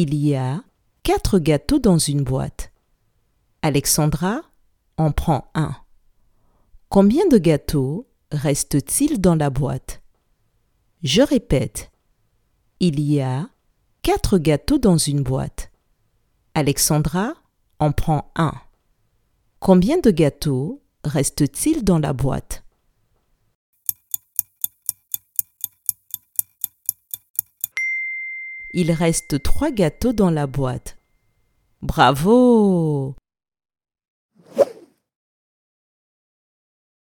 Il y a quatre gâteaux dans une boîte. Alexandra en prend un. Combien de gâteaux reste-t-il dans la boîte? Je répète. Il y a quatre gâteaux dans une boîte. Alexandra en prend un. Combien de gâteaux reste-t-il dans la boîte? Il reste trois gâteaux dans la boîte. Bravo